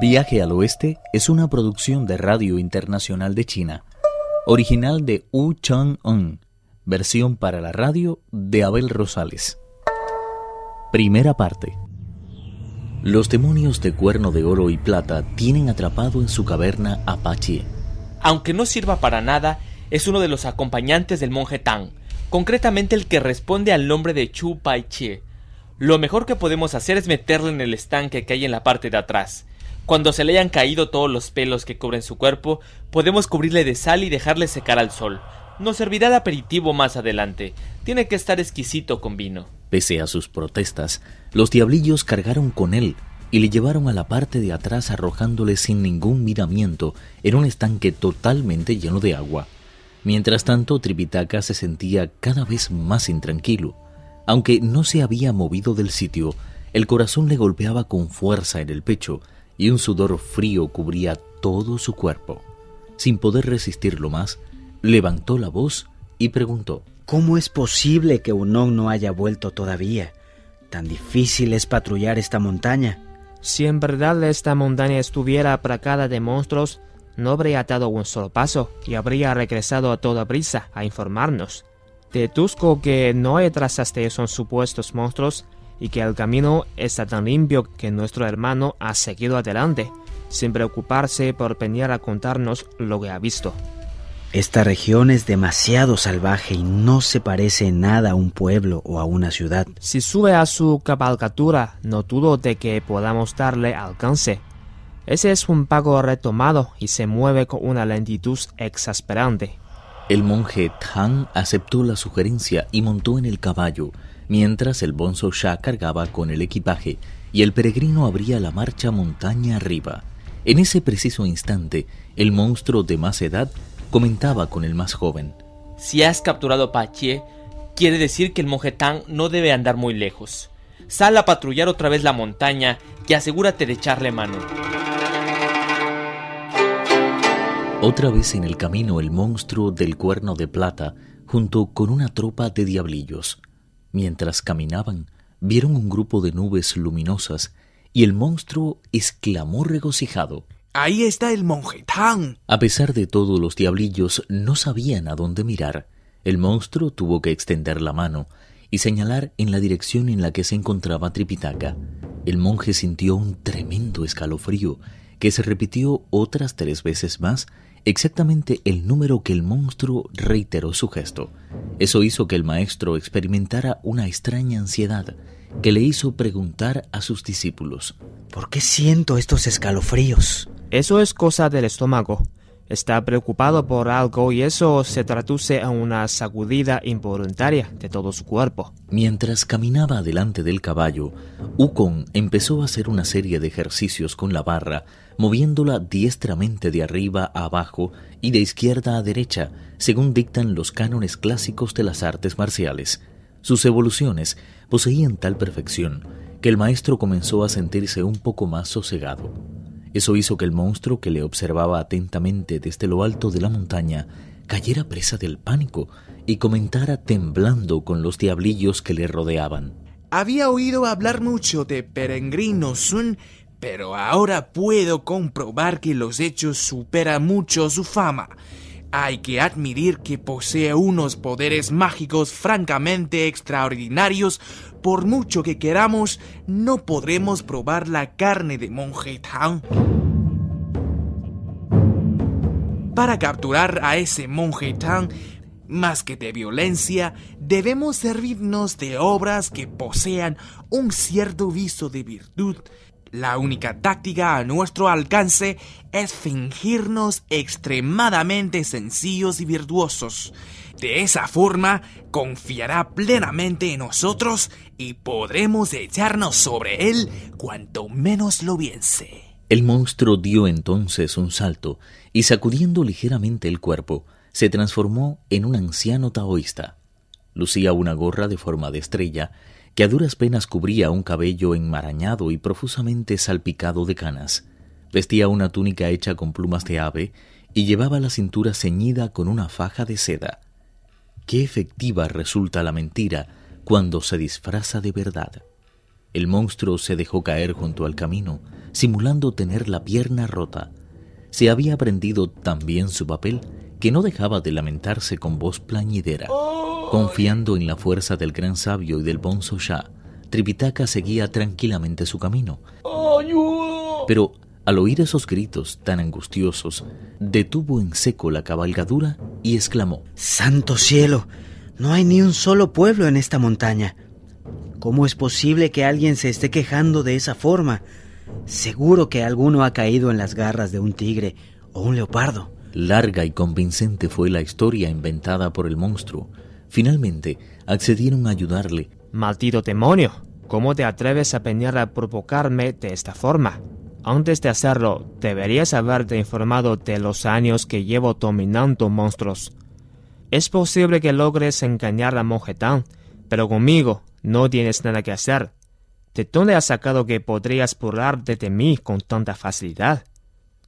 Viaje al Oeste es una producción de Radio Internacional de China, original de Wu Chang-un, versión para la radio de Abel Rosales. Primera parte. Los demonios de cuerno de oro y plata tienen atrapado en su caverna a Pachie. Aunque no sirva para nada, es uno de los acompañantes del monje Tang, concretamente el que responde al nombre de Chu Pai Chie. Lo mejor que podemos hacer es meterle en el estanque que hay en la parte de atrás. Cuando se le hayan caído todos los pelos que cubren su cuerpo, podemos cubrirle de sal y dejarle secar al sol. Nos servirá de aperitivo más adelante. Tiene que estar exquisito con vino. Pese a sus protestas, los diablillos cargaron con él y le llevaron a la parte de atrás arrojándole sin ningún miramiento en un estanque totalmente lleno de agua. Mientras tanto, Tripitaka se sentía cada vez más intranquilo. Aunque no se había movido del sitio, el corazón le golpeaba con fuerza en el pecho y un sudor frío cubría todo su cuerpo. Sin poder resistirlo más, levantó la voz y preguntó ¿Cómo es posible que Unón no haya vuelto todavía? Tan difícil es patrullar esta montaña. Si en verdad esta montaña estuviera aplacada de monstruos, no habría dado un solo paso y habría regresado a toda prisa a informarnos. Deduzco que no hay trazas de esos supuestos monstruos y que el camino está tan limpio que nuestro hermano ha seguido adelante, sin preocuparse por venir a contarnos lo que ha visto. Esta región es demasiado salvaje y no se parece en nada a un pueblo o a una ciudad. Si sube a su cabalgatura, no dudo de que podamos darle alcance. Ese es un pago retomado y se mueve con una lentitud exasperante. El monje Tang aceptó la sugerencia y montó en el caballo, mientras el bonzo Sha cargaba con el equipaje y el peregrino abría la marcha montaña arriba. En ese preciso instante, el monstruo de más edad comentaba con el más joven. Si has capturado a Pachie, quiere decir que el monje Tang no debe andar muy lejos. Sal a patrullar otra vez la montaña y asegúrate de echarle mano. Otra vez en el camino el monstruo del cuerno de plata, junto con una tropa de diablillos. Mientras caminaban, vieron un grupo de nubes luminosas y el monstruo exclamó regocijado. Ahí está el monje Tang. A pesar de todo, los diablillos no sabían a dónde mirar. El monstruo tuvo que extender la mano y señalar en la dirección en la que se encontraba Tripitaka. El monje sintió un tremendo escalofrío que se repitió otras tres veces más exactamente el número que el monstruo reiteró su gesto. Eso hizo que el maestro experimentara una extraña ansiedad que le hizo preguntar a sus discípulos. ¿Por qué siento estos escalofríos? Eso es cosa del estómago. Está preocupado por algo y eso se traduce a una sacudida involuntaria de todo su cuerpo. Mientras caminaba delante del caballo, Ukon empezó a hacer una serie de ejercicios con la barra, moviéndola diestramente de arriba a abajo y de izquierda a derecha, según dictan los cánones clásicos de las artes marciales. Sus evoluciones poseían tal perfección que el maestro comenzó a sentirse un poco más sosegado. Eso hizo que el monstruo que le observaba atentamente desde lo alto de la montaña cayera presa del pánico y comentara temblando con los diablillos que le rodeaban. Había oído hablar mucho de Peregrino Sun, pero ahora puedo comprobar que los hechos superan mucho su fama. Hay que admitir que posee unos poderes mágicos francamente extraordinarios. Por mucho que queramos, no podremos probar la carne de Monje Tang. Para capturar a ese Monje Tang, más que de violencia, debemos servirnos de obras que posean un cierto viso de virtud la única táctica a nuestro alcance es fingirnos extremadamente sencillos y virtuosos. De esa forma, confiará plenamente en nosotros y podremos echarnos sobre él cuanto menos lo piense. El monstruo dio entonces un salto y sacudiendo ligeramente el cuerpo, se transformó en un anciano taoísta. Lucía una gorra de forma de estrella que a duras penas cubría un cabello enmarañado y profusamente salpicado de canas. Vestía una túnica hecha con plumas de ave y llevaba la cintura ceñida con una faja de seda. Qué efectiva resulta la mentira cuando se disfraza de verdad. El monstruo se dejó caer junto al camino, simulando tener la pierna rota. Se había aprendido tan bien su papel que no dejaba de lamentarse con voz plañidera. Confiando en la fuerza del gran sabio y del bonzo Shah, Tripitaka seguía tranquilamente su camino. Pero al oír esos gritos tan angustiosos, detuvo en seco la cabalgadura y exclamó Santo cielo, no hay ni un solo pueblo en esta montaña. ¿Cómo es posible que alguien se esté quejando de esa forma? Seguro que alguno ha caído en las garras de un tigre o un leopardo. Larga y convincente fue la historia inventada por el monstruo. Finalmente accedieron a ayudarle. Maldito demonio, ¿cómo te atreves a venir a provocarme de esta forma? Antes de hacerlo, deberías haberte informado de los años que llevo dominando monstruos. Es posible que logres engañar a Monjetán, pero conmigo no tienes nada que hacer. ¿De dónde has sacado que podrías burlarte de mí con tanta facilidad?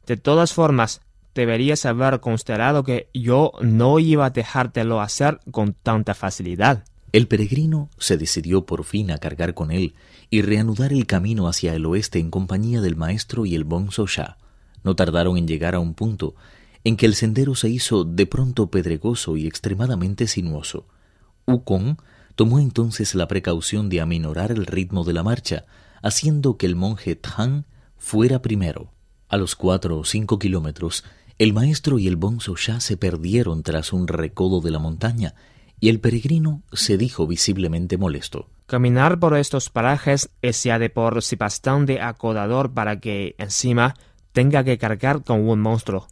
De todas formas, deberías haber considerado que yo no iba a dejártelo hacer con tanta facilidad. El peregrino se decidió por fin a cargar con él y reanudar el camino hacia el oeste en compañía del maestro y el bonzo Shah. No tardaron en llegar a un punto en que el sendero se hizo de pronto pedregoso y extremadamente sinuoso. Ukon tomó entonces la precaución de aminorar el ritmo de la marcha, haciendo que el monje Tang fuera primero. A los cuatro o cinco kilómetros, el maestro y el bonzo ya se perdieron tras un recodo de la montaña, el peregrino se dijo visiblemente molesto. Caminar por estos parajes es ya de por sí bastante acodador para que, encima, tenga que cargar con un monstruo.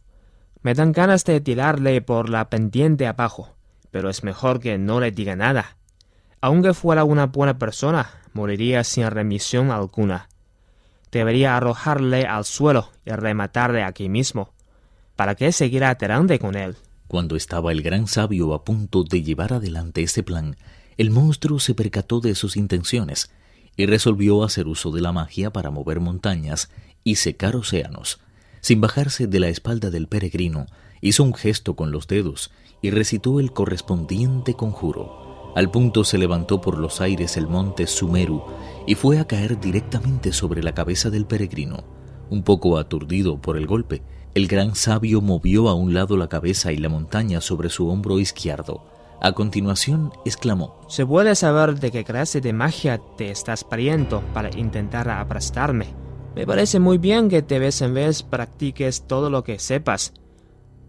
Me dan ganas de tirarle por la pendiente abajo, pero es mejor que no le diga nada. Aunque fuera una buena persona, moriría sin remisión alguna. Debería arrojarle al suelo y rematarle aquí mismo. ¿Para qué seguir adelante con él? Cuando estaba el gran sabio a punto de llevar adelante ese plan, el monstruo se percató de sus intenciones y resolvió hacer uso de la magia para mover montañas y secar océanos. Sin bajarse de la espalda del peregrino, hizo un gesto con los dedos y recitó el correspondiente conjuro. Al punto se levantó por los aires el monte Sumeru y fue a caer directamente sobre la cabeza del peregrino. Un poco aturdido por el golpe, el gran sabio movió a un lado la cabeza y la montaña sobre su hombro izquierdo. A continuación exclamó: ¿Se puede saber de qué clase de magia te estás pariendo para intentar aplastarme? Me parece muy bien que de vez en vez practiques todo lo que sepas,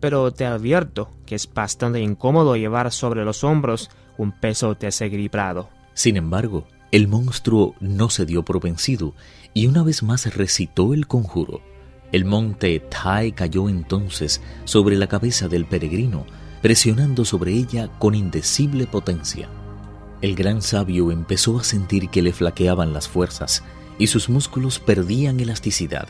pero te advierto que es bastante incómodo llevar sobre los hombros un peso desequilibrado. Sin embargo, el monstruo no se dio por vencido y una vez más recitó el conjuro. El monte Tai cayó entonces sobre la cabeza del peregrino, presionando sobre ella con indecible potencia. El gran sabio empezó a sentir que le flaqueaban las fuerzas y sus músculos perdían elasticidad.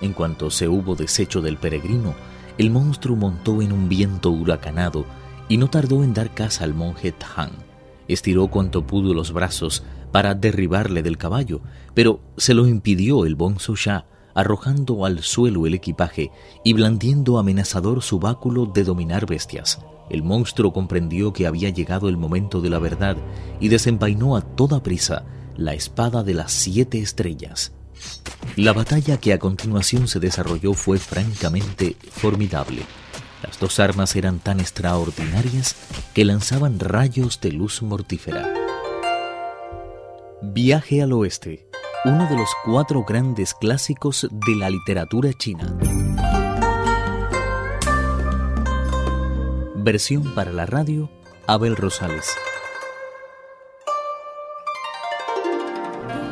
En cuanto se hubo deshecho del peregrino, el monstruo montó en un viento huracanado y no tardó en dar caza al monje Tang. Estiró cuanto pudo los brazos para derribarle del caballo, pero se lo impidió el bonzo Shah, arrojando al suelo el equipaje y blandiendo amenazador su báculo de dominar bestias. El monstruo comprendió que había llegado el momento de la verdad y desenvainó a toda prisa la espada de las siete estrellas. La batalla que a continuación se desarrolló fue francamente formidable. Las dos armas eran tan extraordinarias que lanzaban rayos de luz mortífera. Viaje al oeste, uno de los cuatro grandes clásicos de la literatura china. Versión para la radio, Abel Rosales.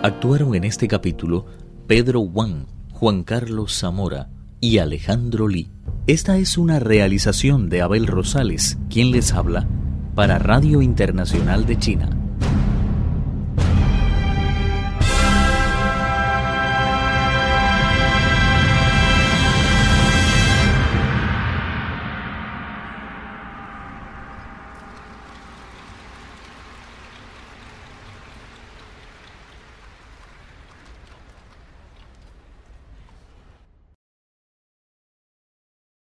Actuaron en este capítulo Pedro Wang, Juan Carlos Zamora y Alejandro Lee. Esta es una realización de Abel Rosales, quien les habla, para Radio Internacional de China.